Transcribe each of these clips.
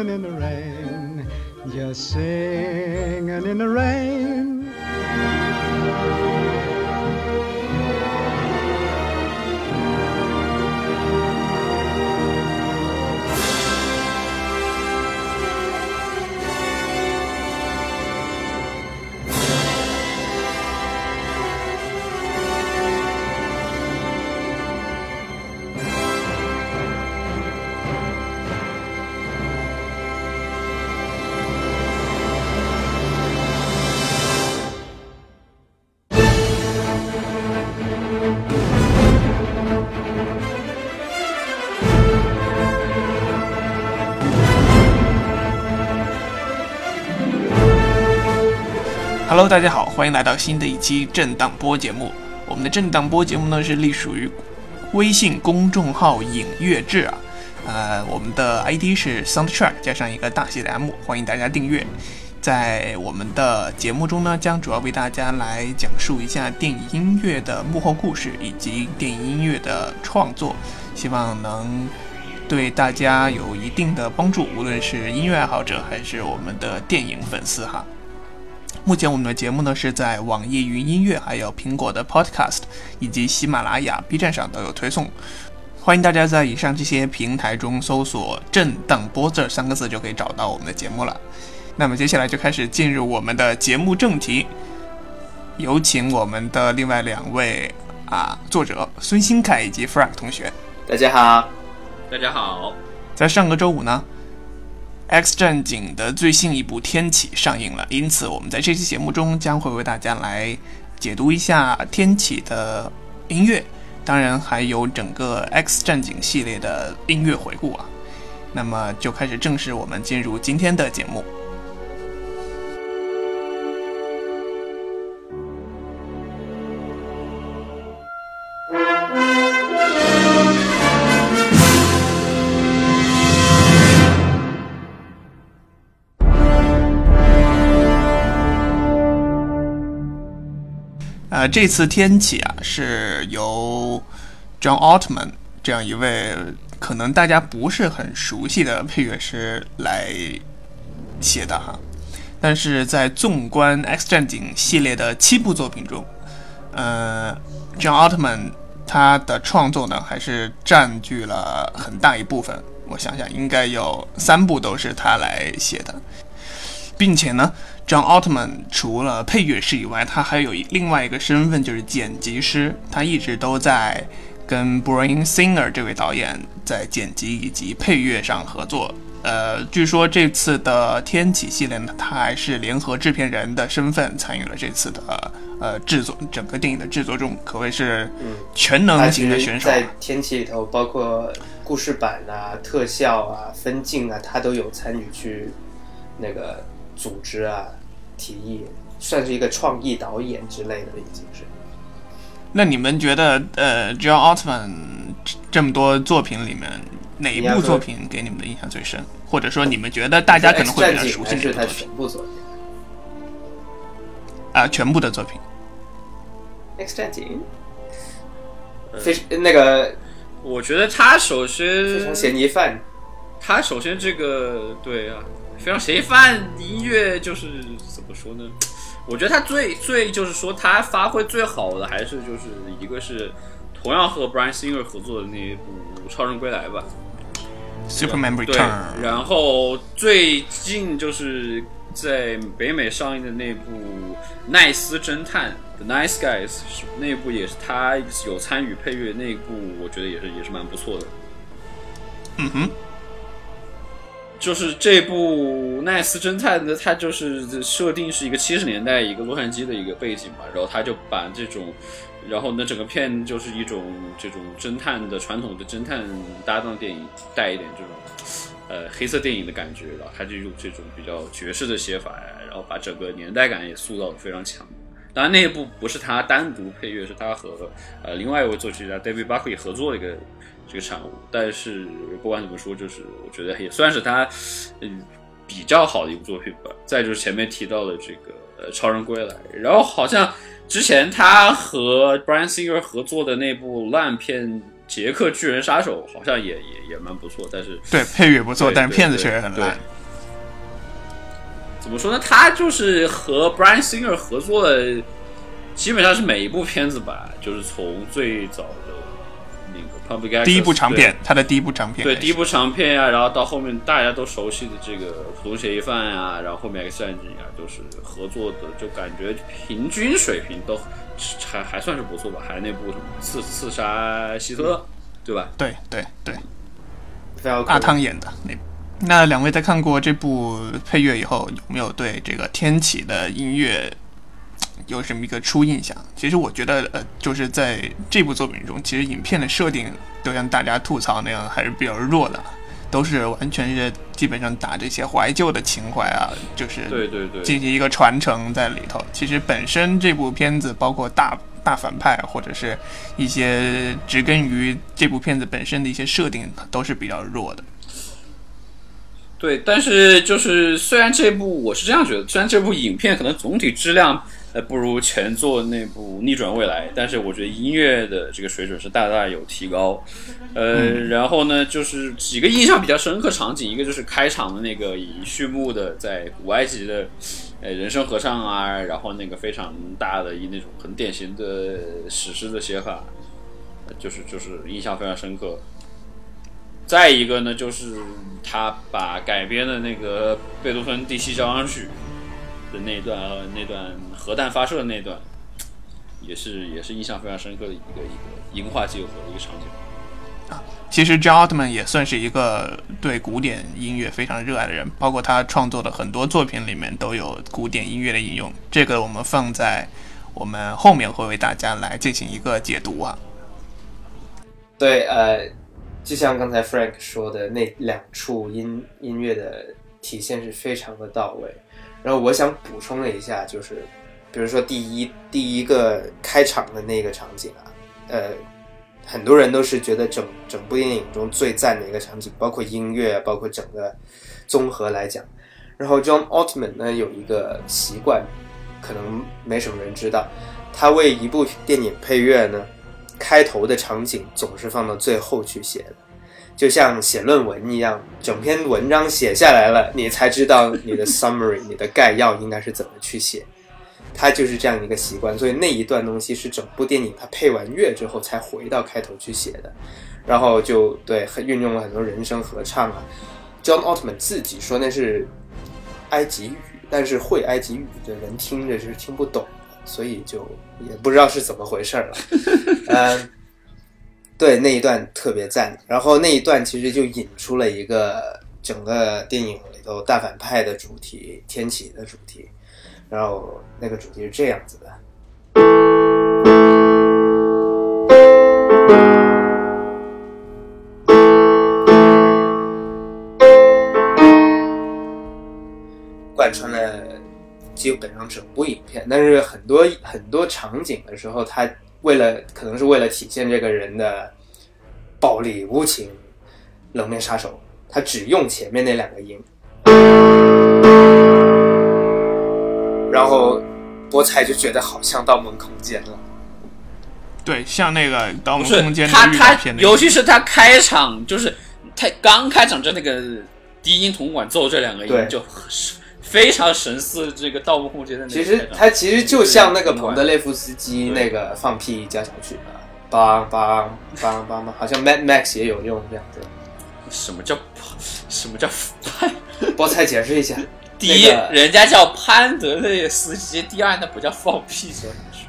singing in the rain, Hello，大家好，欢迎来到新的一期震荡波节目。我们的震荡波节目呢是隶属于微信公众号“影乐志”啊，呃，我们的 ID 是 Soundtrack 加上一个大写的 M，欢迎大家订阅。在我们的节目中呢，将主要为大家来讲述一下电影音乐的幕后故事以及电影音乐的创作，希望能对大家有一定的帮助，无论是音乐爱好者还是我们的电影粉丝哈。目前我们的节目呢是在网易云音乐、还有苹果的 Podcast 以及喜马拉雅、B 站上都有推送，欢迎大家在以上这些平台中搜索“震荡波”这三个字就可以找到我们的节目了。那么接下来就开始进入我们的节目正题，有请我们的另外两位啊作者孙新凯以及 Frank 同学。大家好，大家好，在上个周五呢。《X 战警》的最新一部《天启》上映了，因此我们在这期节目中将会为大家来解读一下《天启》的音乐，当然还有整个《X 战警》系列的音乐回顾啊。那么就开始正式我们进入今天的节目。呃，这次天启啊，是由 John Altman 这样一位可能大家不是很熟悉的配乐师来写的哈。但是在纵观 X 战警系列的七部作品中，呃，John Altman 他的创作呢，还是占据了很大一部分。我想想，应该有三部都是他来写的，并且呢。John Altman 除了配乐师以外，他还有另外一个身份，就是剪辑师。他一直都在跟 Brian Singer 这位导演在剪辑以及配乐上合作。呃，据说这次的天启系列呢，他还是联合制片人的身份参与了这次的呃制作，整个电影的制作中，可谓是全能型的选手。在天启里头，包括故事版啊、特效啊、分镜啊，他都有参与去那个组织啊。提议算是一个创意导演之类的，已经是。那你们觉得，呃，John Altman 这么多作品里面，哪一部作品给你们的印象最深？或者说，你们觉得大家可能会比较熟悉这部全部作品？啊，全部的作品。X 战警。非那个，我觉得他首先非常嫌疑犯。他首先这个对啊。非常嫌疑犯音乐就是怎么说呢？我觉得他最最就是说他发挥最好的还是就是一个是同样和 Brian Singer 合作的那一部《超人归来》吧，Superman Return。对，然后最近就是在北美上映的那部《奈斯侦探》The Nice Guys，那部也是他有参与配乐，那部我觉得也是也是蛮不错的。嗯哼。就是这部《奈斯侦探》的，它就是设定是一个七十年代一个洛杉矶的一个背景嘛，然后他就把这种，然后呢整个片就是一种这种侦探的传统的侦探搭档电影，带一点这种呃黑色电影的感觉，然后他就用这种比较爵士的写法呀，然后把整个年代感也塑造的非常强。当然那一部不是他单独配乐，是他和呃另外一位作曲家 David Buckley 合作的一个。这个产物，但是不管怎么说，就是我觉得也算是他嗯比较好的一部作品吧。再就是前面提到的这个呃《超人归来》，然后好像之前他和 Brian Singer 合作的那部烂片杰克巨人杀手好像也也也蛮不错，但是对配乐不错，但是片子确实很烂。怎么说呢？他就是和 Brian Singer 合作的，基本上是每一部片子吧，就是从最早的那个 Public Access 第一部长片，他的第一部长片对，第一部长片呀、然后到后面大家都熟悉的这个《普通嫌疑犯》呀，然后后面 X 战警呀，都是合作的，就感觉平均水平都还还算是不错吧。还有那部什么刺刺杀希特勒，对吧？对对对，阿汤演的那部。那两位在看过这部配乐以后，有没有对这个天启的音乐有什么一个初印象？其实我觉得，呃，就是在这部作品中，其实影片的设定都像大家吐槽那样，还是比较弱的，都是完全是基本上打这些怀旧的情怀啊，就是对对对，进行一个传承在里头。其实本身这部片子，包括大大反派或者是一些植根于这部片子本身的一些设定，都是比较弱的。对，但是就是虽然这部我是这样觉得，虽然这部影片可能总体质量呃不如前作那部《逆转未来》，但是我觉得音乐的这个水准是大大有提高。呃，然后呢，就是几个印象比较深刻场景，一个就是开场的那个以序幕的在古埃及的呃人声合唱啊，然后那个非常大的一那种很典型的史诗的写法，呃就是就是印象非常深刻。再一个呢，就是他把改编的那个贝多芬第七交响曲的那一段，呃那段核弹发射的那一段，也是也是印象非常深刻的一个一个银化结合的一个场景。其实 John Altman 也算是一个对古典音乐非常热爱的人，包括他创作的很多作品里面都有古典音乐的引用。这个我们放在我们后面会为大家来进行一个解读啊。对，呃，就像刚才 Frank 说的，那两处音音乐的体现是非常的到位。然后我想补充了一下，就是比如说第一第一个开场的那个场景啊，呃，很多人都是觉得整整部电影中最赞的一个场景，包括音乐，包括整个综合来讲。然后 John Altman 呢有一个习惯，可能没什么人知道，他为一部电影配乐呢，开头的场景总是放到最后去写的，就像写论文一样，整篇文章写下来了，你才知道你的 summary、你的概要应该是怎么去写。他就是这样一个习惯，所以那一段东西是整部电影他配完乐之后才回到开头去写的，然后就对很运用了很多人声合唱啊。John Altman 自己说那是埃及语，但是会埃及语的人听着是听不懂，所以就也不知道是怎么回事了。嗯，对那一段特别赞，然后那一段其实就引出了一个整个电影里头大反派的主题，天启的主题。然后那个主题是这样子的。基本上整部影片，但是很多很多场景的时候，他为了可能是为了体现这个人的暴力无情、冷面杀手，他只用前面那两个音，然后菠菜就觉得好像《盗梦空间》了。对，像那个《盗梦空间》他他的预告片，那尤，其是他开场，就是他刚开场就那个低音铜管奏这两个对。音，就很非常神似这个《盗墓空间》的那个其。实它其实就像那个彭德雷，夫斯基那个放屁交响曲啊，梆梆梆梆梆，好像 Mad Max 也有用这样子。什么叫什么叫潘？菠菜解释一下，第一，那个人家叫潘德雷斯基；第二，那不叫放屁交响曲，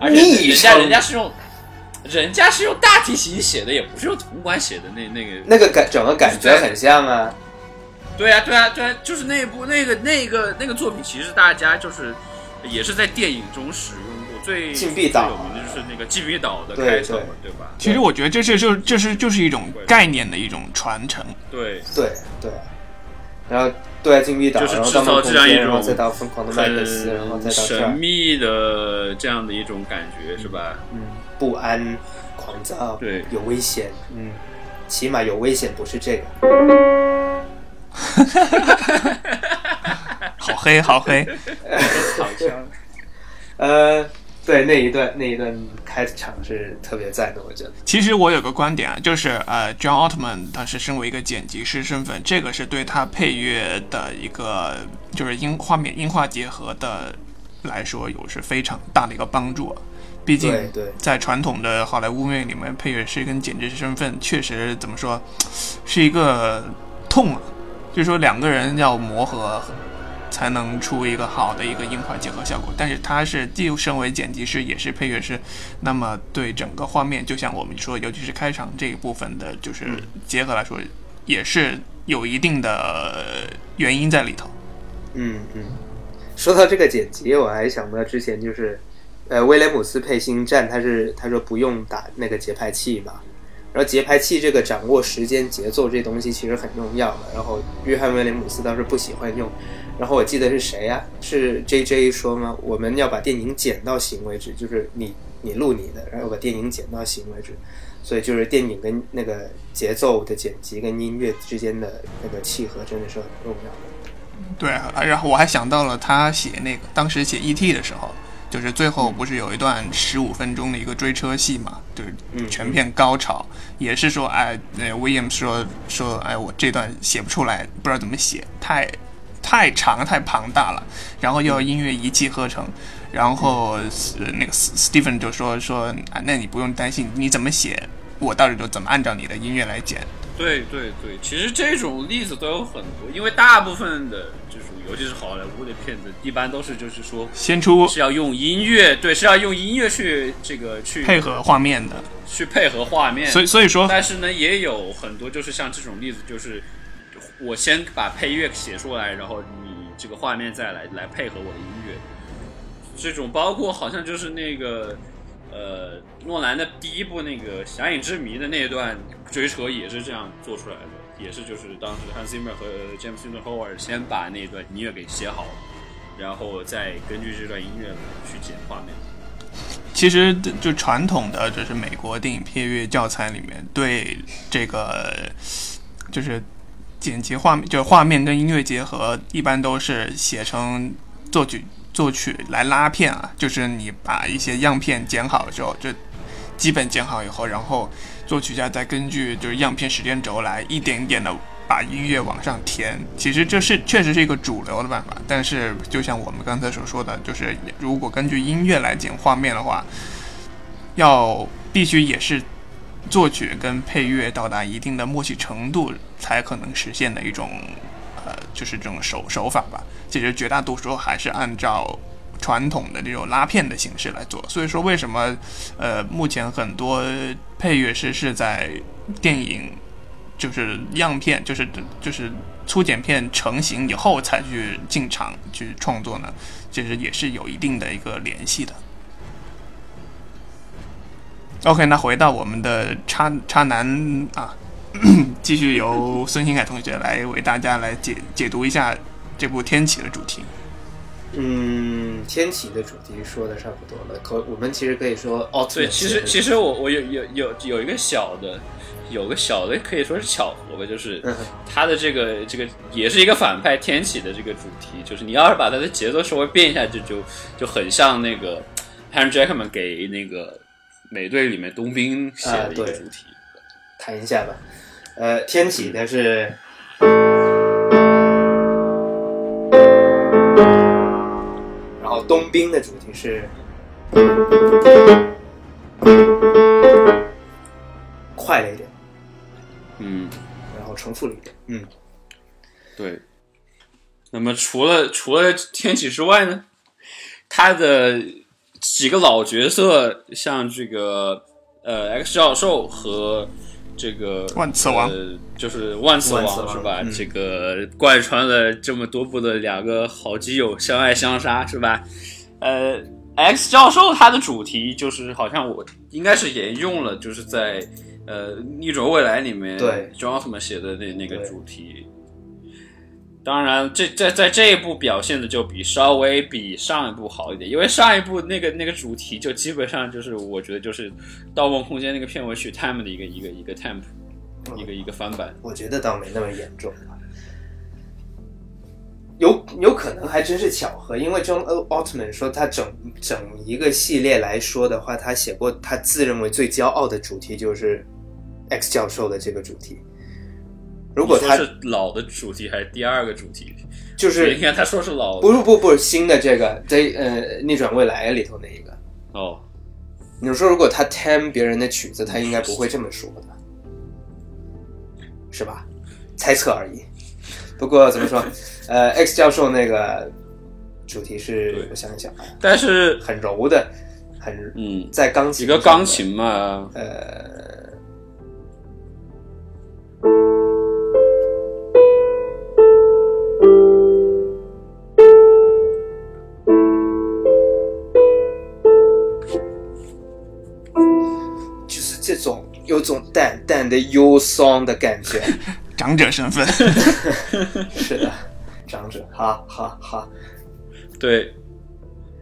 而且昵人家人家是用人家是用大提琴写的，也不是用铜管写的那那个那个感整个感觉很像啊。对啊，对啊，对啊，就是那部那个那个那个作品，其实大家就是也是在电影中使用过最禁闭岛最有名的就是那个禁闭岛的对开场，对吧？其实我觉得这是就这是就是一种概念的一种传承。对，对对，然后对啊，禁闭岛，就是制造，这样一种再到疯狂的麦克斯，然后再很到，神秘的这样的一种感觉，是吧？嗯，不安、狂躁，对有危险，嗯，起码有危险，不是这个。好黑，好黑。好 像呃，对那一段那一段开场是特别赞的，我觉得。其实我有个观点啊，就是呃，John Altman 他是身为一个剪辑师身份，这个是对他配乐的一个就是音画面音画结合的来说有是非常大的一个帮助啊。毕竟在传统的好莱坞音乐里面，配乐师跟剪辑师身份确实怎么说是一个痛啊，就是说两个人要磨合。才能出一个好的一个音画结合效果，但是他是既身为剪辑师，也是配乐师，那么对整个画面，就像我们说，尤其是开场这一部分的，就是结合来说，也是有一定的原因在里头。嗯嗯，说到这个剪辑，我还想到之前就是，呃，威廉姆斯配星战，他是他说不用打那个节拍器嘛，然后节拍器这个掌握时间节奏这东西其实很重要的，然后约翰威廉姆斯倒是不喜欢用。然后我记得是谁呀？是 J J 说吗？我们要把电影剪到行为止，就是你你录你的，然后把电影剪到行为止。所以就是电影跟那个节奏的剪辑跟音乐之间的那个契合真的是很重要的。对啊，然后我还想到了他写那个当时写 E T 的时候，就是最后不是有一段十五分钟的一个追车戏嘛，就是全片高潮，也是说哎，那 William 说说哎，我这段写不出来，不知道怎么写，太。太长太庞大了，然后又音乐一气呵成，然后那个 Stephen 就说说啊，那你不用担心，你怎么写，我到底都怎么按照你的音乐来剪。对对对，其实这种例子都有很多，因为大部分的这种，尤其是好莱坞的片子，一般都是就是说先出是要用音乐，对，是要用音乐去这个去配合画面的，去配合画面。所以所以说，但是呢，也有很多就是像这种例子，就是。我先把配乐写出来，然后你这个画面再来来配合我的音乐。这种包括好像就是那个呃诺兰的第一部那个《侠影之谜》的那一段追车也是这样做出来的，也是就是当时 Hans Zimmer 和 James n e w Howard 先把那段音乐给写好，然后再根据这段音乐去剪画面。其实就传统的就是美国电影配乐教材里面对这个就是。剪辑画面就是画面跟音乐结合，一般都是写成作曲作曲来拉片啊。就是你把一些样片剪好了之后，就基本剪好以后，然后作曲家再根据就是样片时间轴来一点点的把音乐往上填。其实这是确实是一个主流的办法。但是就像我们刚才所说的，就是如果根据音乐来剪画面的话，要必须也是。作曲跟配乐到达一定的默契程度，才可能实现的一种，就是这种手手法吧。其实绝大多数还是按照传统的这种拉片的形式来做。所以说，为什么呃，目前很多配乐师是在电影就是样片，就是就是粗剪片成型以后才去进场去创作呢？其实也是有一定的一个联系的。OK，那回到我们的差差男啊，继续由孙新凯同学来为大家来解解读一下这部《天启》的主题。嗯，《天启》的主题说的差不多了，可我们其实可以说哦，对，其实其实我我有有有有一个小的，有个小的可以说是巧合吧，就是他的这个这个也是一个反派天启的这个主题，就是你要是把他的节奏稍微变一下，就就就很像那个 Henry Jackman 给那个。美队里面冬兵写的一个主题，谈一下吧。呃，天启的是，然后冬兵的主题是快了一点，嗯，然后重复了一点，嗯，对。那么除了除了天启之外呢，他的。几个老角色，像这个呃 X 教授和这个万磁王，就是万磁王是吧？这个贯穿了这么多部的两个好基友相爱相杀是吧？呃，X 教授他的主题就是好像我应该是沿用了，就是在呃逆转未来里面对 Johnson 写的那那个主题。当然，这在在这一部表现的就比稍微比上一部好一点，因为上一部那个那个主题就基本上就是我觉得就是《盗梦空间》那个片尾曲《Time》的一个一个一个 temp，一个一个翻版。我觉得倒没那么严重。有有可能还真是巧合，因为 John Altman 说他整整一个系列来说的话，他写过他自认为最骄傲的主题就是 X 教授的这个主题。如果他是老的主题还是第二个主题？就是你看他说是老不是不不新的这个在呃逆转未来里头那一个，哦，你说如果他 tem 别人的曲子，他应该不会这么说的，是吧？猜测而已。不过怎么说，呃，X 教授那个主题是我想一想啊，但是很柔的，很嗯，在钢琴一个钢，琴嘛，呃，有种淡淡的忧伤的感觉。长者身份，是的，长者，好好好。对。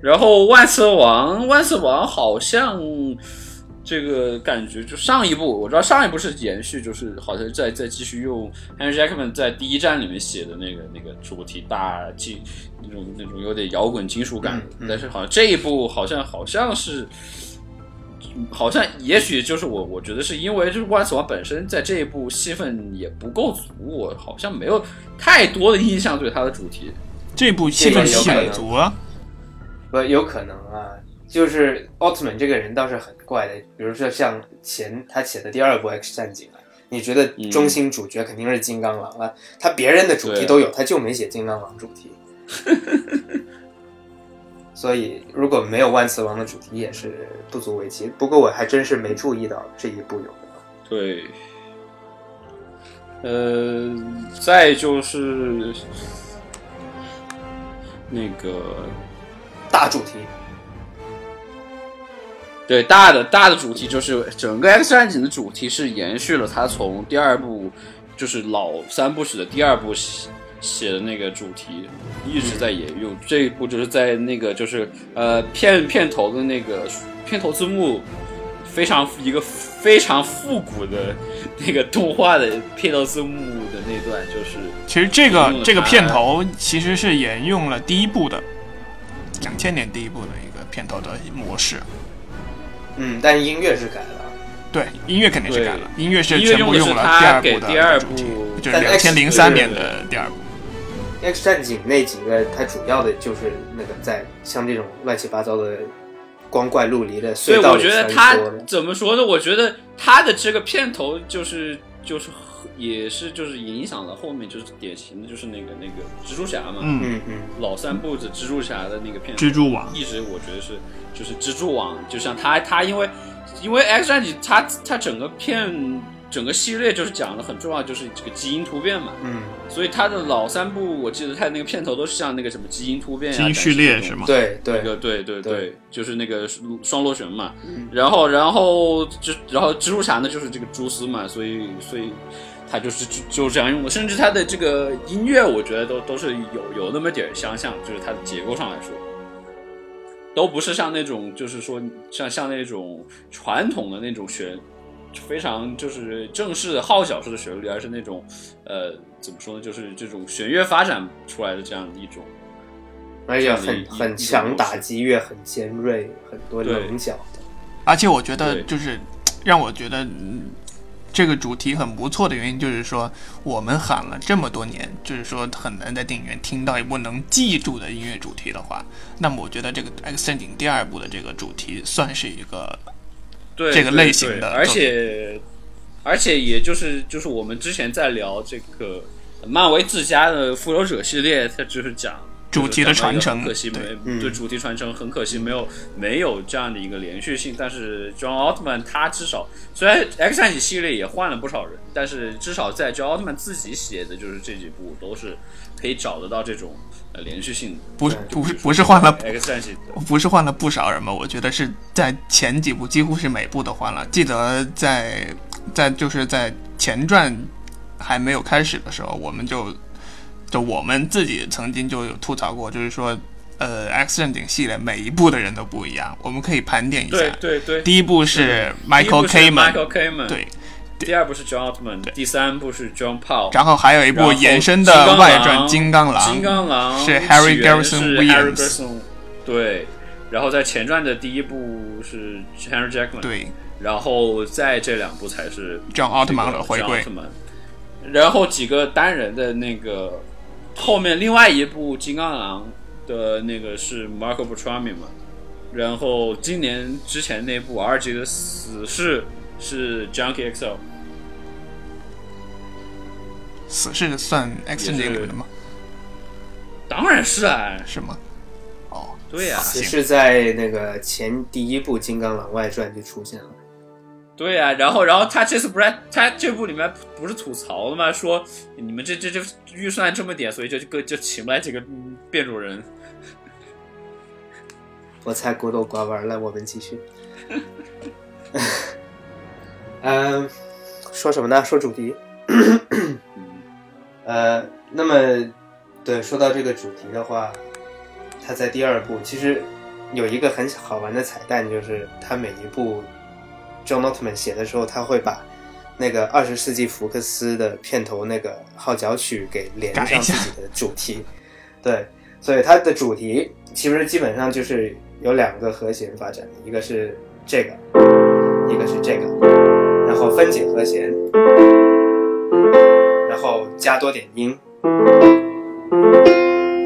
然后万磁王，万磁王好像这个感觉，就上一部我知道上一部是延续，就是好像在在继续用 Henry Jackman 在第一站里面写的那个那个主题大金那种那种有点摇滚金属感，嗯嗯但是好像这一部好像好像是。好像也许就是我，我觉得是因为就是万磁王本身在这一部戏份也不够足，我好像没有太多的印象对他的主题。这部戏份很足啊。不，有可能啊，就是奥特曼这个人倒是很怪的，比如说像前他写的第二部《X 战警》啊，你觉得中心主角肯定是金刚狼啊，他别人的主题都有，他就没写金刚狼主题。所以如果没有万磁王的主题也是不足为奇。不过我还真是没注意到这一部有的。对，呃，再就是那个大主题，对大的大的主题就是整个 X 战警的主题是延续了他从第二部就是老三部曲的第二部写写的那个主题，一直在沿用。这一部就是在那个就是呃片片头的那个片头字幕。非常一个非常复古的那个动画的片头字幕的那段，就是其实这个这个片头其实是沿用了第一部的两千年第一部的一个片头的模式。嗯，但音乐是改了。对，音乐肯定是改了，音乐是全部用了他给第二部的第二部，就是但两千零三年的第二部。X 战警那几个，它主要的就是那个在像这种乱七八糟的光怪陆离的所以我隧道里穿觉得他。怎么说呢？我觉得他的这个片头就是就是也是就是影响了后面就是典型的就是那个那个蜘蛛侠嘛，嗯，嗯嗯，老三部子蜘蛛侠的那个片头蜘蛛网一直我觉得是就是蜘蛛网，就像他他因为因为 X 战警他他整个片整个系列就是讲的很重要，就是这个基因突变嘛，嗯，所以它的老三部我记得它那个片头都是像那个什么基因突变呀、基因序列是吗？对对，那个对对对对，就是那个双螺旋嘛，嗯。然后然后就然后蜘蛛侠呢就是这个蛛丝嘛，所以所以他就是就就这样用的，甚至他的这个音乐我觉得都都是有有那么点儿相像，就是它的结构上来说，都不是像那种就是说像像那种传统的那种旋。非常就是正式的号角式的旋律，而是那种，呃，怎么说呢？就是这种弦乐发展出来的这样的一种，而且很很强，打击乐很尖锐，很多对棱角的。而且我觉得就是让我觉得、嗯这个主题很不错的原因，就是说我们喊了这么多年，就是说很难在电影院听到一部能记住的音乐主题的话，那么我觉得这个《X 战警》第二部的这个主题算是一个对这个类型的而且而且也就是就是我们之前在聊这个漫威自家的复仇者系列，它就是讲主题的传承可惜没对主题传承很可惜没有没有这样的一个连续性。但是 John 奥特曼他至少虽然 X 战警系列也换了不少人，但是至少在 John 奥特曼自己写的就是这几部都是可以找得到这种呃连续性的。不是不是不是换了 X 战警不是换了不少人吧？我觉得是在前几部几乎是每部都换了。记得在在就是在前传还没有开始的时候，我们就就我们自己曾经就有吐槽过，就是说，呃，X 战警系列每一部的人都不一样。我们可以盘点一下，对对对，第一部是 Michael Kamen，Michael Kamen 对，第二部是 John Altman，第三部是 John Paul，然后还有一部延伸的外传《金刚狼》，金刚狼是 Harry Garrison 是 Williams 对，然后在前传的第一部是 Henry Jackman，，对。然后在这两部才是，John 奥特曼这个的回归。Altman 然后几个单人的那个后面另外一部金刚狼的那个是 Marco Beltrami 嘛，然后今年之前那部 R 级的死侍是 Junkie XL，死侍算 X 战警里的吗？当然是啊，是吗？哦，对呀、只是在那个前第一部《金刚狼外传》就出现了。对呀、然后然后他这次不是他这部里面不是吐槽了吗？说你们这这这预算这么点，所以就就就请不来几个变种人。我猜孤陋寡闻了，我们继续。嗯，说什么呢？说主题。呃，那么，对，说到这个主题的话，他在第二部其实有一个很好玩的彩蛋，就是他每一部 John Altman 写的时候，他会把那个二十世纪福克斯的片头那个号角曲给连上自己的主题。对，所以它的主题其实基本上就是有两个和弦发展，一个是这个，一个是这个，然后分解和弦，然后加多点音，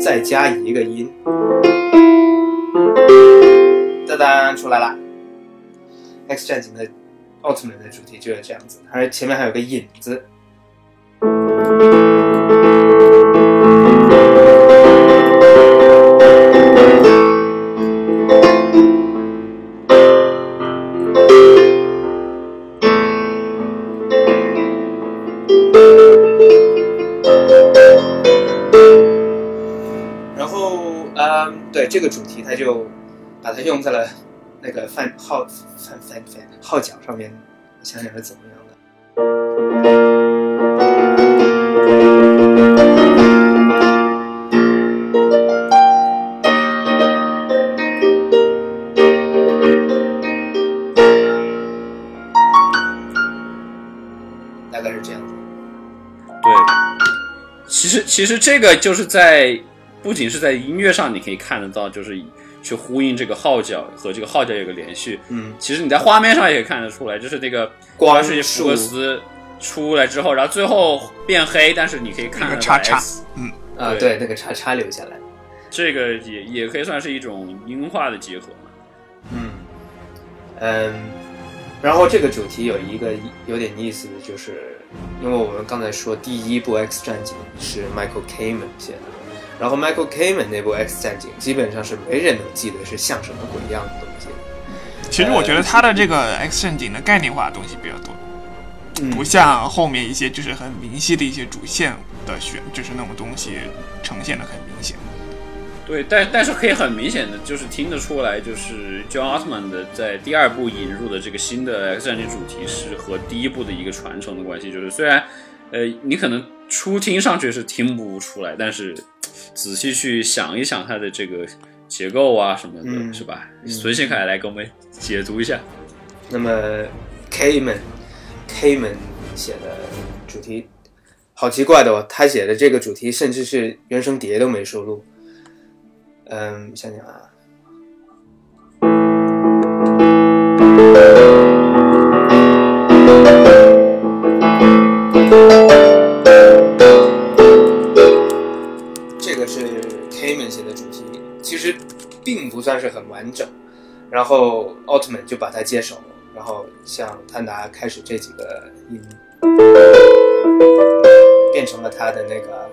再加一个音，哒哒出来了。X 战警的奥特曼的主题就是这样子，而前面还有个引子。然后，嗯，对这个主题，他就把它用在了那个范号范范范号角上面，我想想是怎么样的。大概是这样子。对，其实其实这个就是在不仅是在音乐上你可以看得到，就是去呼应这个号角和这个号角有个连续。嗯，其实你在画面上也可以看得出来，就是那个光是福克斯出来之后，然后最后变黑，但是你可以看得到叉叉嗯啊，对对，那个叉叉留下来。这个也也可以算是一种音画的结合嘛。嗯，嗯，然后这个主题有一个有点意思的就是，因为我们刚才说第一部 X 战警是 Michael Kamen 写的，然后 Michael Kamen 那部 X 战警基本上是没人能记得是像什么鬼样的东西。其实我觉得他的这个 X 战警的概念化的东西比较多，嗯不像后面一些就是很明晰的一些主线的选，就是那种东西呈现的很明显。对，但但是可以很明显的就是听得出来，就是 John Altman 的在第二部引入的这个新的 X 战警主题是和第一部的一个传承的关系。就是虽然呃你可能初听上去是听不出来，但是仔细去想一想它的这个结构啊什么的，嗯是吧？孙新凯来给我们解读一下。那么 Kamen 写的主题好奇怪的哦，他写的这个主题甚至是原声碟都没收录。嗯，想想啊，完整。然后奥特曼就把它接手，然后像他拿开始这几个音，变成了他的那个，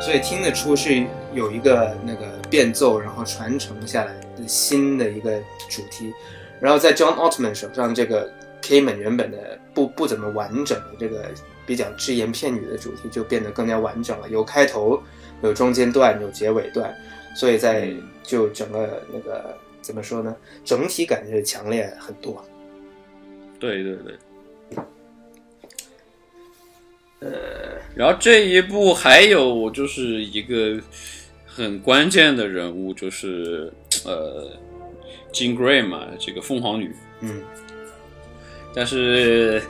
所以听得出是有一个那个变奏，然后传承下来的新的一个主题。然后在 John Altman 手上，这个 Kamen 原本的不不怎么完整的这个比较只言片语的主题就变得更加完整了，有开头，有中间段，有结尾段。所以在就整个那个怎么说呢，整体感是强烈很多。对对对。呃，然后这一部还有就是一个很关键的人物，就是呃，Jean Grey 嘛，这个凤凰女。嗯，但是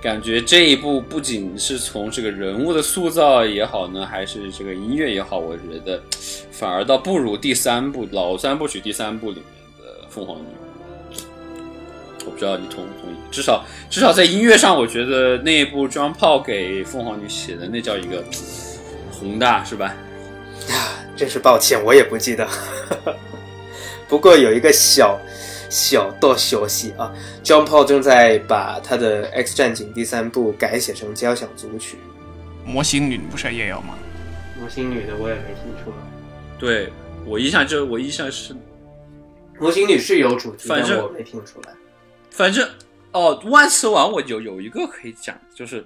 感觉这一部不仅是从这个人物的塑造也好呢，还是这个音乐也好，我觉得反而倒不如第三部老三部曲第三部里面的凤凰女。我不知道你同不同意，至少至少在音乐上，我觉得那一部 John Paul 给凤凰女写的那叫一个宏大，是吧？啊，真是抱歉，我也不记得。不过有一个小小道消息啊，John Paul 正在把他的《X 战警》第三部改写成交响组曲。魔形女不是也有吗？魔形女的我也没听出来。对我印象就我印象是，魔形女是有主题，反正我没听出来。反正哦，万磁王我有有一个可以讲，就是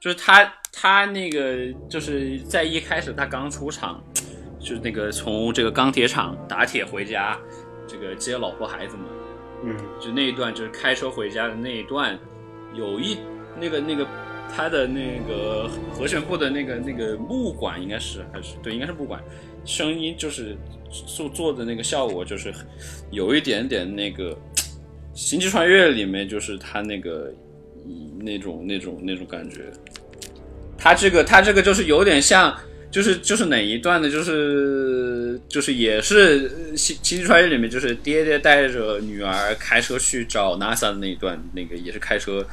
就是他他那个就是在一开始他刚出场，就是那个从这个钢铁厂打铁回家，这个接老婆孩子嘛，嗯就那一段就是开车回家的那一段，有一那个那个他的那个和弦部的那个那个木管应该是还是对应该是木管，声音就是做做的那个效果就是有一点点那个《星际穿越》里面就是他那个那种那种那种感觉，他这个他这个就是有点像。就是就是哪一段呢？就是就是也是《星星际穿越》里面，就是爹爹带着女儿开车去找 NASA 的那一段，那个也是开车，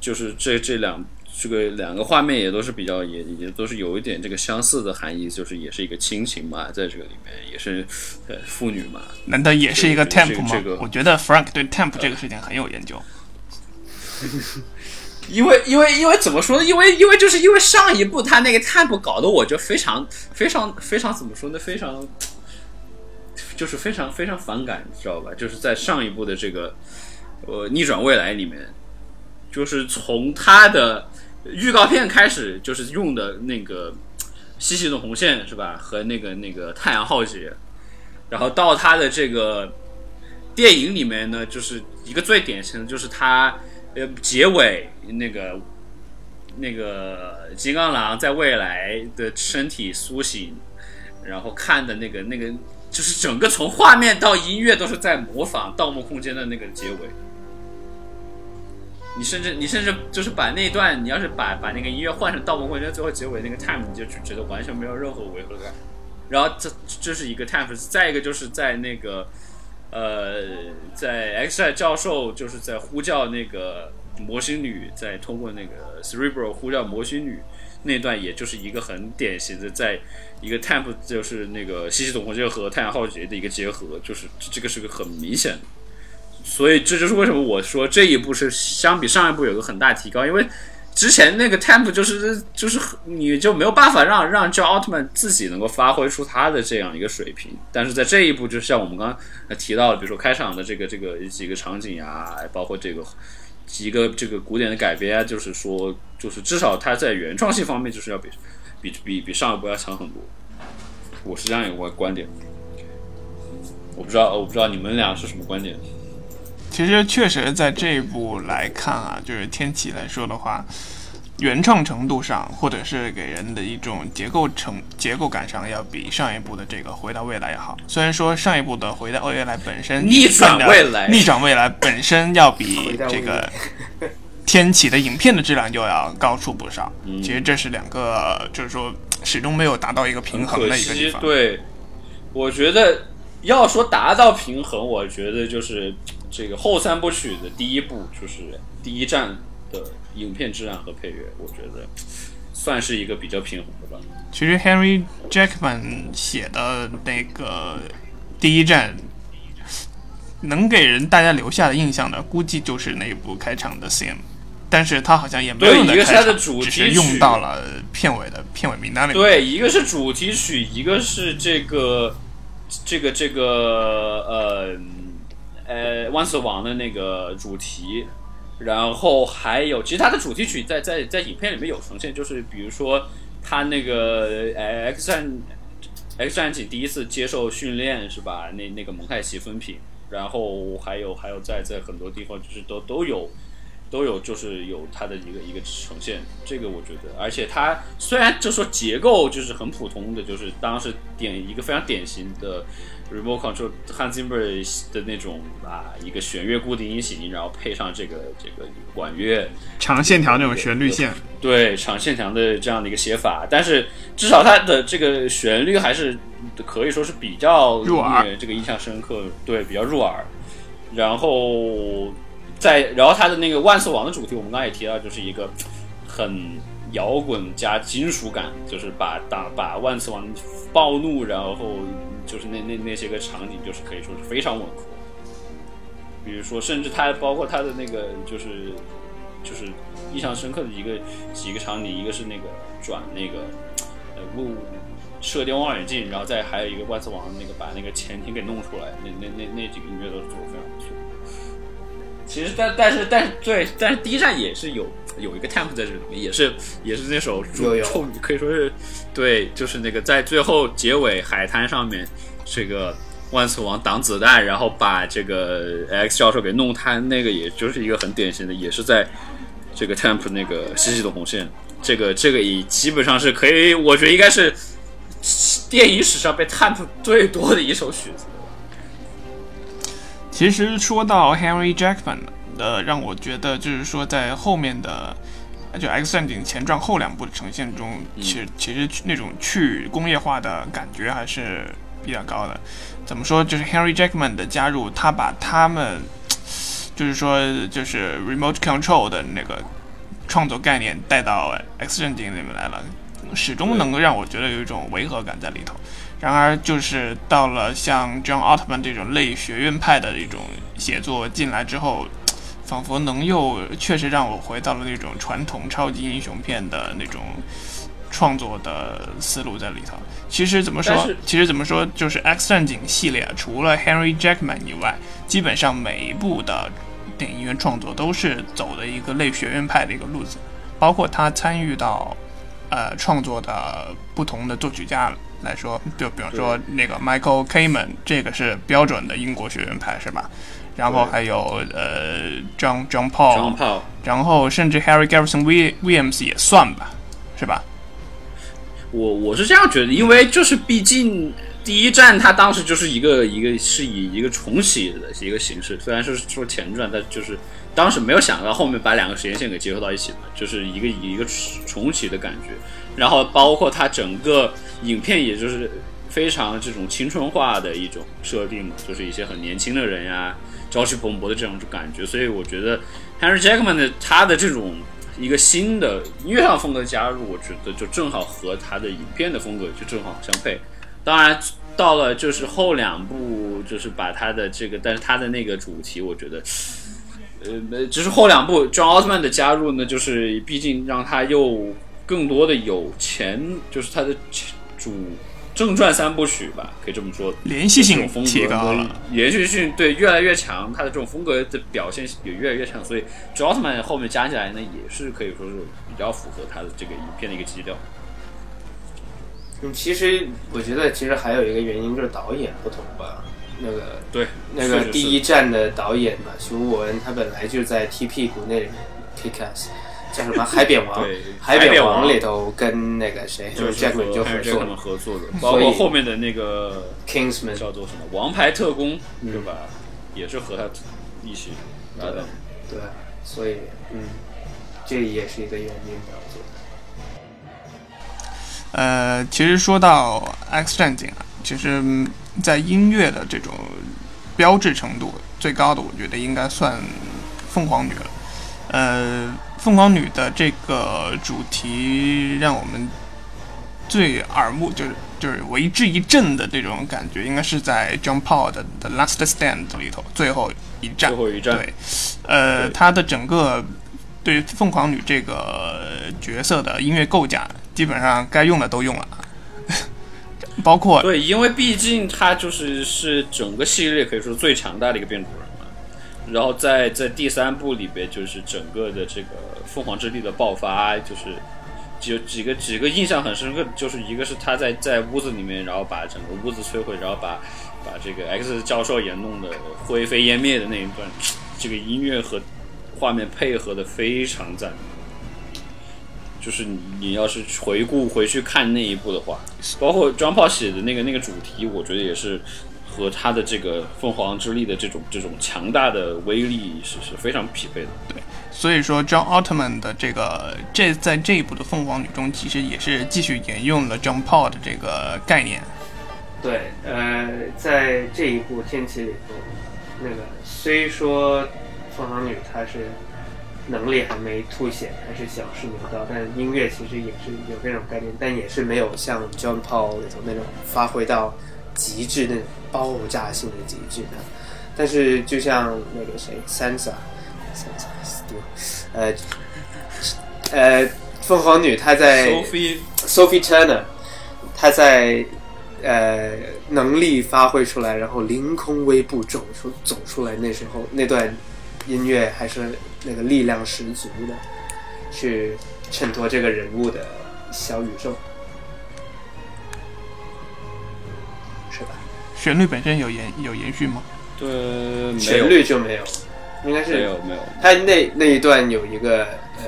就是这这两这个两个画面也都是比较也也都是有一点这个相似的含义，就是也是一个亲情嘛，在这个里面也是呃父女嘛，难道也是一个 temp 吗？这个我觉得 Frank 对 temp 这个事情很有研究。因为因为因为怎么说呢？因为因为就是因为上一部他那个 temp 搞得我就非常非常非常怎么说呢？非常就是非常非常反感，你知道吧？就是在上一部的这个呃逆转未来里面，就是从他的预告片开始，就是用的那个西西的红线是吧？和那个那个太阳浩劫，然后到他的这个电影里面呢，就是一个最典型的就是他。呃，结尾那个那个金刚狼在未来的身体苏醒，然后看的那个那个，就是整个从画面到音乐都是在模仿《盗梦空间》的那个结尾。你甚至你甚至就是把那段，你要是把把那个音乐换成《盗梦空间》最后结尾那个 time，你就觉得完全没有任何违和感。然后这这是一个 time，再一个就是在那个。呃，在 X 教授就是在呼叫那个魔形女，在通过那个 Cerebro 呼叫魔形女那段，也就是一个很典型的，在一个 Temp 就是那个西西总红线和太阳浩劫的一个结合，就是这个是个很明显的，所以这就是为什么我说这一部是相比上一部有个很大提高，因为。之前那个 temp 就是就是你就没有办法让让叫奥特曼自己能够发挥出他的这样一个水平，但是在这一步，就像我们刚刚提到的，比如说开场的这个这个几个场景啊，包括这个几个这个古典的改编啊，就是说就是至少他在原创性方面就是要比比比比上一部要强很多。我是这样一个观点，我不知道我不知道你们俩是什么观点。其实确实，在这一部来看啊，就是天启来说的话，原创程度上，或者是给人的一种结构成结构感上，要比上一部的这个《回到未来》要好。虽然说上一部的《回到未来》本身逆转未来，逆转未来本身要比这个天启的影片的质量就要高出不少。嗯其实这是两个，就是说始终没有达到一个平衡的一个地方。对，我觉得要说达到平衡，我觉得就是。这个后三部曲的第一部就是第一站的影片质量和配乐，我觉得算是一个比较平衡的吧。其实 Henry Jackman 写的那个第一站，能给人大家留下的印象的，估计就是那一部开场的 CM，但是他好像也没有一个是它的主题曲，用到了片尾的片尾名单里。对，一个是主题曲，一个是这个这个这个呃。呃，万磁王的那个主题，然后还有，其实它的主题曲在在在影片里面有呈现，就是比如说他那个呃 X 战 X 战警第一次接受训练是吧？那那个蒙太奇分屏，然后还有还有在在很多地方就是都都有都有就是有它的一个一个呈现，这个我觉得，而且它虽然就说结构就是很普通的，就是当时典一个非常典型的 remote control Hans Zimmer 的那种啊一个弦乐固定音型，然后配上这个这个管乐长线条那种旋律线，对长线条的这样的一个写法，但是至少它的这个旋律还是可以说是比较入耳这个印象深刻，对，比较入耳。然后在然后它的那个万磁王的主题，我们刚才也提到，就是一个很摇滚加金属感，就是把打把万磁王暴怒，然后就是那那那些个场景，就是可以说是非常吻合。比如说，甚至它包括它的那个就是就是印象深刻的一个几个场景，一个是那个转那个呃物射电望远镜，然后再还有一个万磁王那个把那个潜艇给弄出来，那那那那几个音乐都做的非常不错。其实但但是但是对，但是第一站也是有有一个 temp 在这里面，也是也是那首有有臭女，可以说是对，就是那个在最后结尾海滩上面，这个万磁王挡子弹，然后把这个 X 教授给弄瘫，那个也就是一个很典型的，也是在这个 temp 那个西西的红线，这个这个也基本上是可以，我觉得应该是电影史上被 temp 最多的一首曲子。其实说到 Henry Jackman 的，让我觉得就是说在后面的就 X 战警前传后两部的呈现中，其实其实那种去工业化的感觉还是比较高的。怎么说？就是 Henry Jackman 的加入，他把他们就是说就是 remote control 的那个创作概念带到 X 战警里面来了，始终能够让我觉得有一种违和感在里头。然而，就是到了像 John Altman 这种类学院派的一种写作进来之后，仿佛能又确实让我回到了那种传统超级英雄片的那种创作的思路在里头。其实怎么说？其实怎么说？就是 X 战警系列，除了 Henry Jackman 以外，基本上每一部的电影音乐创作都是走的一个类学院派的一个路子，包括他参与到呃创作的不同的作曲家来说，就比方说那个 Michael Kamen，这个是标准的英国学院派是吧？然后还有呃 John John Paul，然后甚至 Harry Garrison Wi- Williams 也算吧，是吧？我我是这样觉得，因为就是毕竟第一站他当时就是一个一个是以一个重启的一个形式，虽然是说前传，但就是当时没有想到后面把两个时间线给结合到一起嘛，就是一个以一个重启的感觉，然后包括它整个影片也就是非常这种青春化的一种设定嘛，就是一些很年轻的人呀，朝气蓬勃的这种感觉，所以我觉得 Henry Jackman 的他的这种一个新的音乐上风格加入，我觉得就正好和他的影片的风格就正好相配。当然，到了就是后两部，就是把他的这个，但是他的那个主题，我觉得，呃，就是后两部 John Altman 的加入呢，就是毕竟让他又更多的有钱，就是他的主正传三部曲吧，可以这么说，连续性这种风格提高了连续性对越来越强，他的这种风格的表现也越来越强，所以 John Altman 后面加起来呢，也是可以说是比较符合他的这个影片的一个基调。嗯，其实我觉得其实还有一个原因就是导演不同吧。那个对，那个第一站的导演嘛，熊武恩，他本来就在 TP 国内里 Kick Ass，叫什么海扁王对，海海扁王王里头跟那个谁就是 Jackman 就合 Henry 作 Jackman 了合作的，包括后面的那个，Kingsman 叫做什么《王牌特工》，嗯对吧？也是和他一起搭档。对，所以嗯，这也是一个原因吧，我觉得。呃，其实说到 X 战警啊，其实嗯在音乐的这种标志程度最高的，我觉得应该算凤凰女了。呃，凤凰女的这个主题让我们最耳目就是就是为之一振的这种感觉，应该是在 John Paul 的《The Last Stand》里头最后一战。最后一战对，呃，对他的整个对凤凰女这个角色的音乐构架，基本上该用的都用了，包括对，因为毕竟它就是是整个系列可以说最强大的一个变种。然后在在第三部里边，就是整个的这个凤凰之力的爆发，就是有几个几个印象很深刻，就是一个是他在在屋子里面，然后把整个屋子摧毁，然后把把这个 X 教授也弄得灰飞烟灭的那一段，这个音乐和画面配合的非常赞。就是你你要是回顾回去看那一部的话，包括张炮写的那个那个主题，我觉得也是和他的这个凤凰之力的这种这种强大的威力是是非常匹配的。对，所以说 John Altman 的这个这在这一部的凤凰女中，其实也是继续沿用了 John Paul 的这个概念。对，呃，在这一部《天启》里头，那个虽说凤凰女她是能力还没凸显，还是小试牛刀，但音乐其实也是有这种概念，但也是没有像 John Paul 里头那种发挥到极致那种爆炸性的极致的。但是就像那个谁，Sansa，Sansa，呃，呃，凤凰女她在 Sophie Sophie Turner，她在呃能力发挥出来，然后凌空微步走出走出来，那时候那段音乐还是那个力量十足的，去衬托这个人物的小宇宙，旋律本身有延有延续吗？对，旋律就没有，应该是没是有没有，他那那一段有一个呃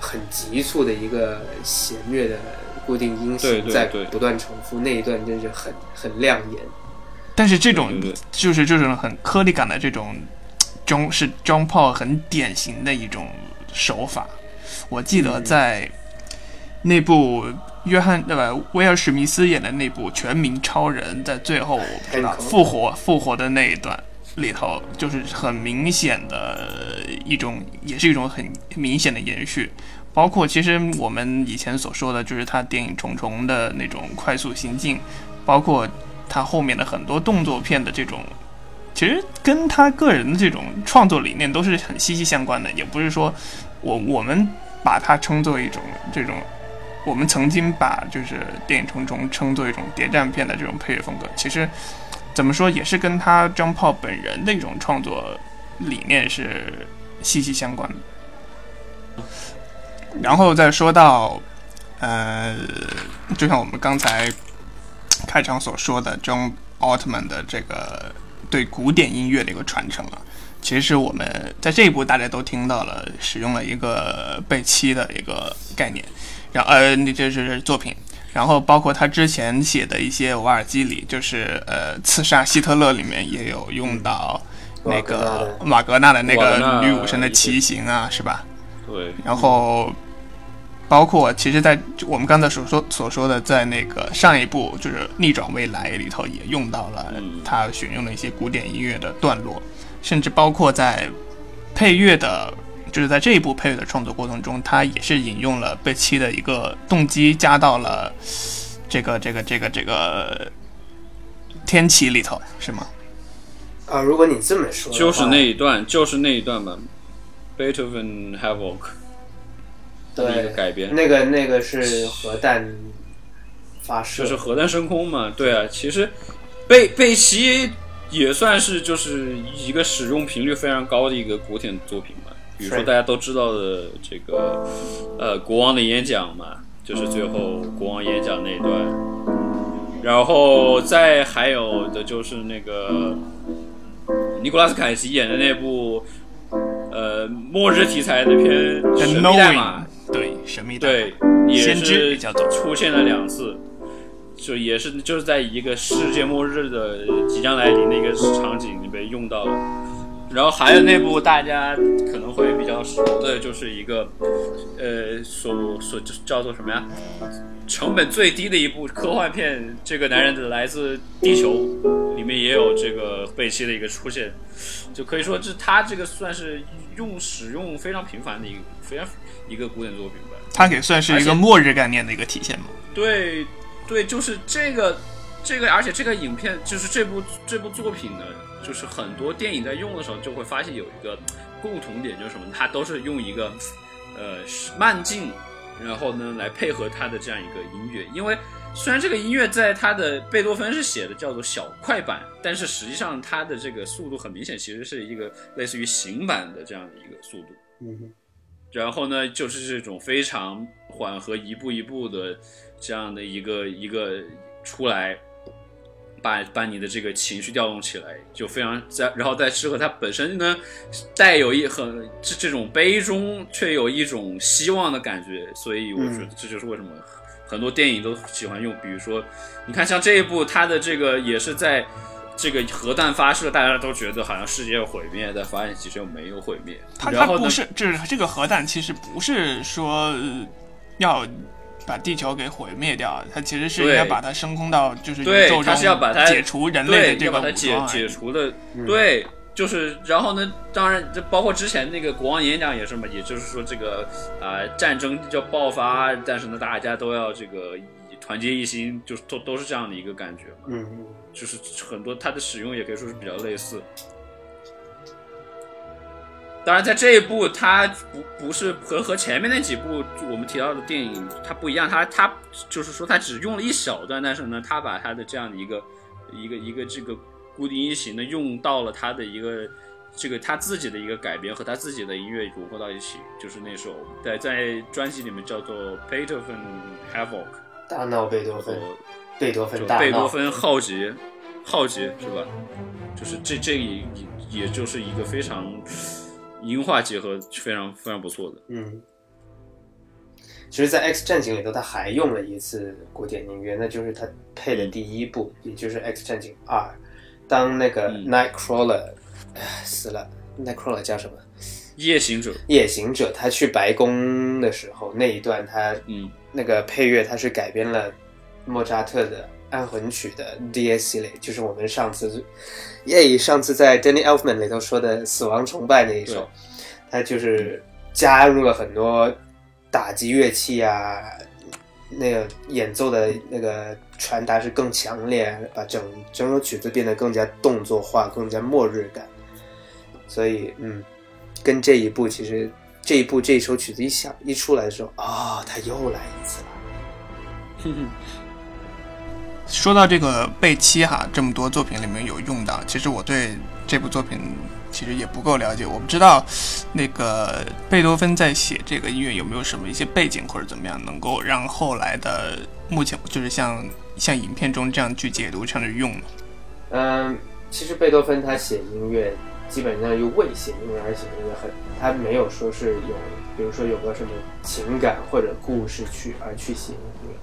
很急促的一个弦乐的固定音型在不断重复，那一段真是很很亮眼。但是这种对对对就是这种很颗粒感的这种中是 John Paul 很典型的一种手法。我记得在那部约翰对吧威尔史密斯演的那部《全民超人》在最后复活复活的那一段里头，就是很明显的一种，也是一种很明显的延续。包括其实我们以前所说的，就是他电影《重重》的那种快速行进，包括他后面的很多动作片的这种，其实跟他个人的这种创作理念都是很息息相关的。也不是说我我们把它称作一种这种，我们曾经把就是电影《重重》称作一种谍战片的这种配乐风格，其实怎么说也是跟他张炮本人的一种创作理念是息息相关的。然后再说到，呃，就像我们刚才开场所说的，John Altman 的这个对古典音乐的一个传承啊，其实我们在这一部大家都听到了，使用了一个贝七的一个概念，然后呃，那这是作品。然后包括他之前写的一些瓦尔基里，就是呃，刺杀希特勒里面也有用到那个瓦格纳的那个女武神的骑行啊，是吧？对，然后包括其实，在我们刚才所说所说的，在那个上一部就是《逆转未来》里头也用到了嗯他选用的一些古典音乐的段落，甚至包括在配乐的，就是在这一部配乐的创作过程中，他也是引用了贝七的一个动机，加到了这个这个这个这个天启里头，是吗？啊，如果你这么说，就是那一段，就是那一段嘛，Beethoven Havoc 的一个对改编，那个那个是核弹发射，就是核弹升空嘛。对啊，其实贝贝奇也算是就是一个使用频率非常高的一个古典作品嘛。比如说大家都知道的这个呃国王的演讲嘛，就是最后国王演讲那一段，然后再还有的就是那个尼古拉斯凯奇演的那部呃末日题材的片《神秘代码》。对，神秘代码。对，也是出现了两次，就也是就是在一个世界末日的即将来临的一个场景里被用到了。然后还有那部大家可能会比较熟的，就是一个呃所所叫做什么呀？成本最低的一部科幻片，《这个男人的来自地球》里面也有这个贝奇的一个出现，就可以说这他这个算是用使用非常频繁的一个非常一个古典作品吧。它给算是一个末日概念的一个体现嘛。对，对，就是这个，这个，而且这个影片就是这部这部作品呢，就是很多电影在用的时候就会发现有一个共同点，就是什么？它都是用一个呃慢镜，然后呢来配合它的这样一个音乐。因为虽然这个音乐在它的贝多芬是写的叫做小快板，但是实际上它的这个速度很明显其实是一个类似于行板的这样的一个速度。嗯哼，然后呢，就是这种非常缓和、一步一步的这样的一个一个出来，把把你的这个情绪调动起来，就非常在，然后再适合它本身呢，带有一很这这种悲中却有一种希望的感觉，所以我觉得这就是为什么很多电影都喜欢用，比如说，你看像这一部，它的这个也是在这个核弹发射，大家都觉得好像世界要毁灭，但发现其实又没有毁灭。它它不是，这这个核弹其实不是说呃要把地球给毁灭掉，它其实是应对该把它升空到就是宇对宙中它是要把它解除人类对，的这个武要把它解装。解除的，对，就是然后呢，当然这包括之前那个国王演讲也是嘛，也就是说这个啊、战争就爆发，但是呢大家都要这个团结一心，就是都都是这样的一个感觉嘛，嗯嗯就是很多它的使用也可以说是比较类似。当然，在这一部，它不不是和和前面那几部我们提到的电影它不一样，它它就是说它只用了一小段，但是呢，它把它的这样的一个一个一个这个固定音型呢用到了它的一个这个他自己的一个改编和他自己的音乐融合到一起，就是那首在在专辑里面叫做《Beethoven Havoc》，大闹贝多芬，贝多芬大闹，贝多芬浩劫，浩劫是吧？就是这这也也也就是一个非常音画结合非常非常不错的。嗯。其实，在《X 战警》里头，他还用了一次古典音乐，那就是他配的第一部，也就是《X 战警二》。当那个嗯 Nightcrawler，哎、死了，Nightcrawler 叫什么？夜行者，夜行者，他去白宫的时候那一段，他嗯那个配乐，他是改编了莫扎特的安魂曲的 Dies Irae，就是我们上次耶上次在 Danny Elfman 里头说的《死亡崇拜》那一首，他就是加入了很多打击乐器啊，那个演奏的那个传达是更强烈，把整整首曲子变得更加动作化，更加末日感。所以，嗯，跟这一部其实这一部这一首曲子一响一出来的时候，啊、他又来一次了。说到这个贝七哈，这么多作品里面有用到，其实我对这部作品其实也不够了解。我不知道那个贝多芬在写这个音乐有没有什么一些背景或者怎么样，能够让后来的目前就是像像影片中这样去解读、这样去用？嗯，其实贝多芬他写音乐基本上又为写音乐而写音乐很，他没有说是有，比如说有个什么情感或者故事去而去写音乐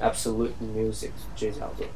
，absolute music 这叫做，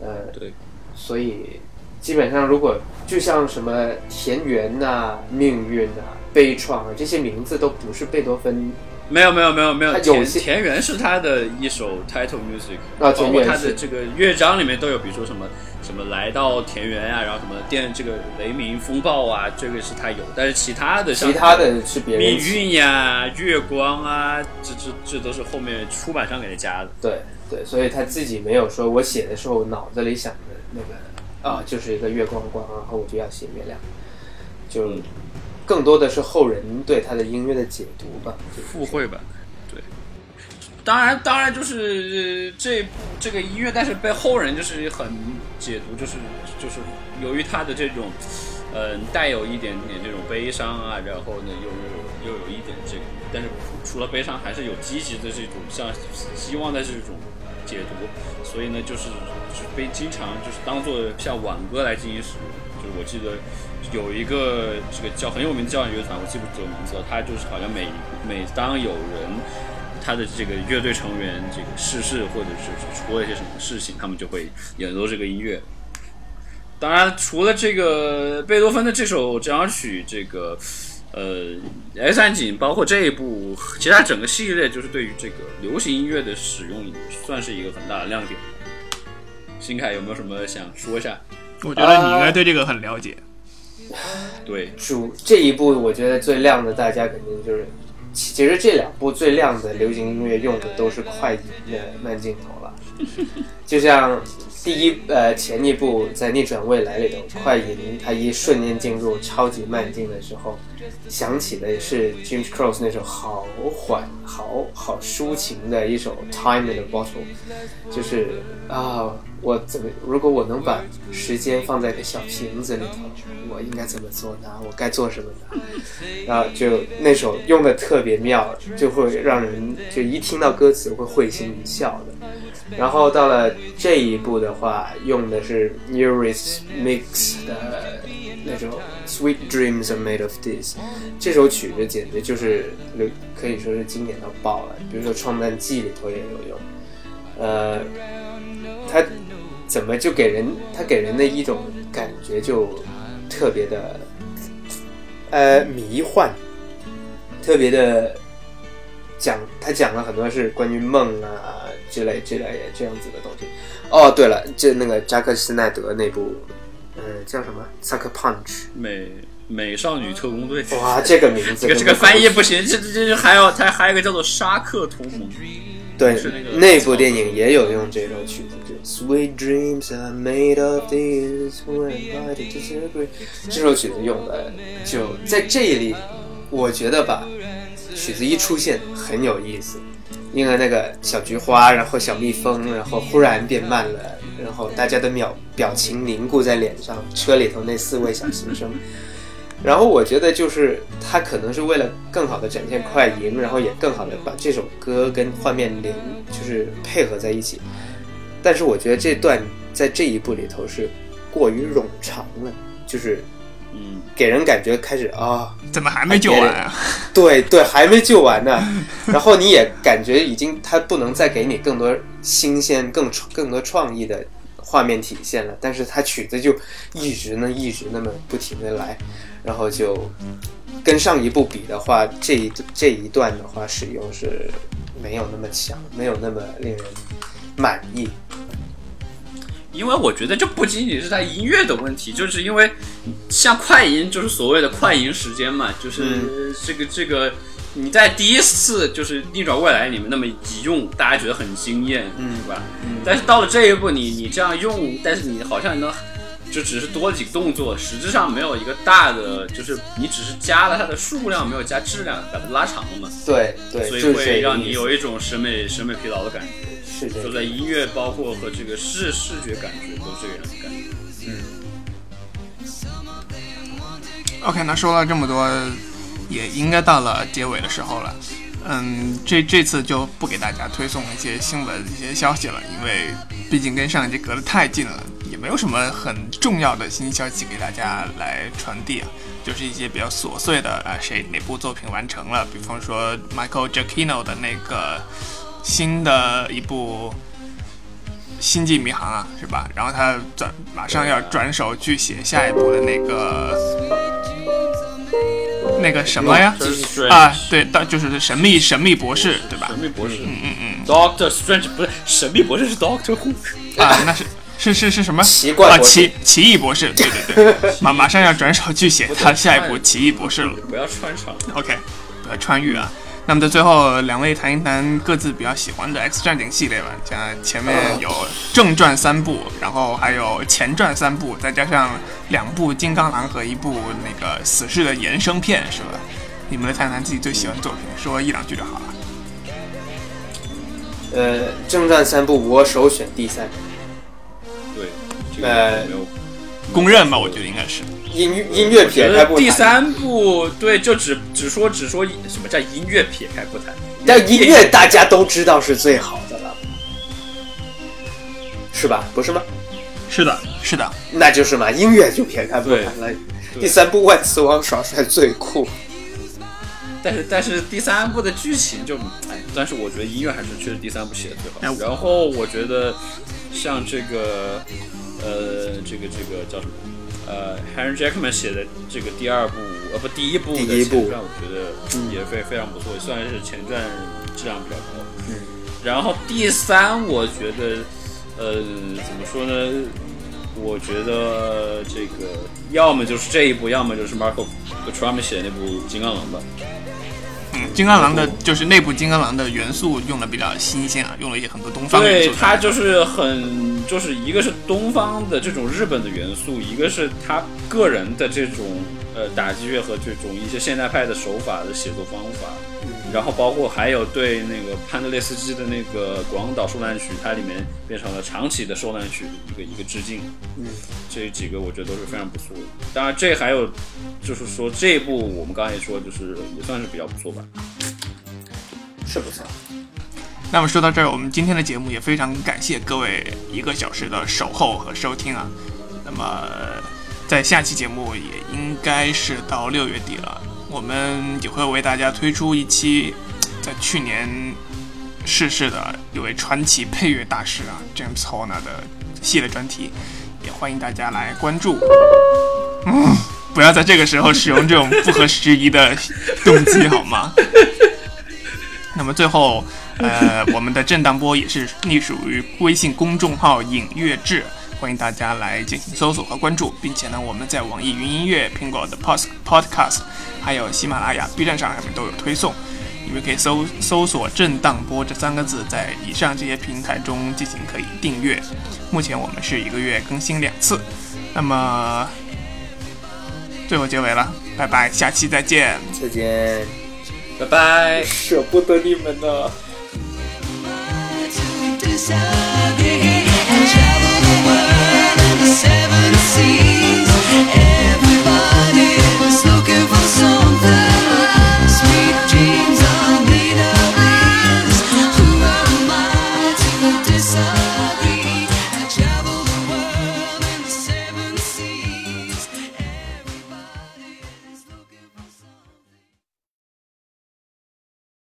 呃，对，所以基本上如果就像什么田园呐、命运呐、悲怆啊这些名字都不是贝多芬没有没有没有没有，田田园是他的一首 title music，啊包括他的这个乐章里面都有，比如说什么什么来到田园啊，然后什么电这个雷鸣风暴啊，这个是他有，但是其他的像其他的是别人命运呀、月光啊，这这这都是后面出版商给他加的。对对，所以他自己没有说我写的时候脑子里想的那个啊，就是一个月光光，然后我就要写月亮，就嗯更多的是后人对他的音乐的解读吧。就附会吧，对。当然，当然就是、呃这部这个音乐，但是被后人就是很解读，就是就是由于他的这种，呃，带有一点点这种悲伤啊，然后呢又又又有一点这个，但是除了悲伤，还是有积极的这种像希望的这种解读，所以呢，就是就是被经常就是当做像挽歌来进行使用。就是我记得有一个这个叫很有名的交响乐团，我记不住名字了，他就是好像每每当有人他的这个乐队成员这个逝世或者是出了一些什么事情，他们就会演奏这个音乐。当然，除了这个贝多芬的这首交响曲，这个呃《X 战警》包括这一部，其他整个系列就是对于这个流行音乐的使用，算是一个很大的亮点。新凯有没有什么想说一下？我觉得你应该对这个很了解。对，主这一部我觉得最亮的，大家肯定就是，其其实这两部最亮的流行音乐用的都是快银的慢镜头了，就像第一呃前一部在《逆转未来》里头，快银他一瞬间进入超级慢镜的时候，响起的是 James Cross 那首好缓、好好抒情的一首《Time in a Bottle》，就是啊，我怎么如果我能把时间放在一个小瓶子里头，我应该怎么做呢？我该做什么呢？然后就那首用的特别妙，就会让人就一听到歌词会会心一笑的。然后到了这一步的话，用的是 Neurist Mix 的那种 Sweet Dreams Are Made of This，这首曲子简直就是可以说是经典到爆了。比如说《创办记》里头也有用，呃，它怎么就给人它给人的一种感觉就特别的呃迷幻，特别的讲他讲了很多是关于梦啊。之类之类的这样子的东西。哦，对了，就那个扎克施奈德那部，呃，叫什么《Sucker Punch》美美少女特工队。哇，这个名字，这个这个翻译不行，这这这还有它还有一个叫做沙克同盟。对，那部电影也有用这首曲子，就 Sweet dreams are made of celebrate。这首曲子用的就在这里，我觉得吧，曲子一出现很有意思。因为那个小菊花，然后小蜜蜂，然后忽然变慢了，然后大家的表表情凝固在脸上。车里头那四位小新生，然后我觉得就是他可能是为了更好的展现快银，然后也更好的把这首歌跟画面连就是配合在一起。但是我觉得这段在这一部里头是过于冗长了，就是。嗯，给人感觉开始啊，怎么还没救完啊？对对，还没救完呢。然后你也感觉已经，他不能再给你更多新鲜、更更多创意的画面体现了。但是他曲子就一直呢，一直那么不停的来，然后就跟上一部比的话，这一这一段的话使用是没有那么强，没有那么令人满意。因为我觉得这不仅仅是他音乐的问题，就是因为像快银，就是所谓的快银时间嘛，就是这个这个你在第一次就是逆转未来里面那么一用，大家觉得很惊艳，嗯，是吧？但是到了这一步，你你这样用，但是你好像能就只是多了几个动作，实质上没有一个大的，就是你只是加了它的数量，没有加质量，把它拉长了嘛？对对，所以会让你有一种审美审美疲劳的感觉。就在音乐，包括和这个视视觉感觉都这样感觉。嗯。OK，那说了这么多，也应该到了结尾的时候了。嗯，这这次就不给大家推送一些新闻、一些消息了，因为毕竟跟上一集隔得太近了，也没有什么很重要的新消息给大家来传递啊。就是一些比较琐碎的啊，谁哪部作品完成了，比方说 Michael Giacchino 的那个。新的一部《星际迷航》啊，是吧？然后他转马上要转手去写下一部的那个那个什么呀？啊，对，到就是神秘神秘博士，对吧？神秘博士，嗯嗯嗯，Doctor Strange 不是神秘博士是 Doctor Who 啊？那是是是是什么？奇怪奇奇异博士，对对对，马马上要转手去写他下一部奇异博士了。不要穿插，OK，不要穿越啊。那么在最后，两位谈一谈各自比较喜欢的《X 战警》系列吧。像前面有正传三部，然后还有前传三部，再加上两部《金刚狼》和一部那个《死侍》的衍生片，是吧？你们来谈谈自己最喜欢的作品，说一两句就好了。呃，正传三部，我首选第三。对，呃，公认吧？我觉得应该是。音音乐撇开不谈，第三部对，就只只说只说什么叫音乐撇开不谈，但音乐大家都知道是最好的了，是吧？不是吗？是的，是的，那就是嘛，音乐就撇开不谈了。第三部万磁王耍帅最酷，但是但是第三部的剧情就哎，但是我觉得音乐还是确实第三部写的最好。然后我觉得像这个呃，这个这个叫什么？呃，Henry Jackman 写的这个第二部，呃不，第一部的前传，我觉得也非非常不错，算是前传质量比较高。嗯，然后第三，我觉得，呃，怎么说呢？我觉得这个要么就是这一部，要么就是 Marco Trump 写的那部《金刚狼》吧。金刚狼的，就是内部金刚狼的元素用的比较新鲜啊，用了一些很多东方元素。对，它就是很，就是一个是东方的这种日本的元素，一个是他个人的这种呃打击乐和这种一些现代派的手法的写作方法。然后包括还有对那个潘德列斯基的那个《广岛受难曲》，它里面变成了长崎的受难曲的一个一个致敬。嗯，这几个我觉得都是非常不错的。当然，这还有就是说这一部我们刚才也说，就是也算是比较不错吧。是不错。那么说到这儿，我们今天的节目也非常感谢各位一个小时的守候和收听啊。那么在下期节目也应该是到六月底了，我们也会为大家推出一期在去年逝世的一位传奇配乐大师啊 James Horner 的系列专题，也欢迎大家来关注。嗯，不要在这个时候使用这种不合时宜的动机好吗？那么最后，呃，我们的震荡波也是隶属于微信公众号“影乐志”，欢迎大家来进行搜索和关注，并且呢，我们在网易云音乐、苹果的 Pod Podcast，还有喜马拉雅、B 站上上面都有推送，你们可以搜搜索“震荡波”这三个字，在以上这些平台中进行可以订阅。目前我们是一个月更新两次，那么最后结尾了，拜拜，下期再见。再见。拜拜。舍不得你们呢。to do so. seven seas.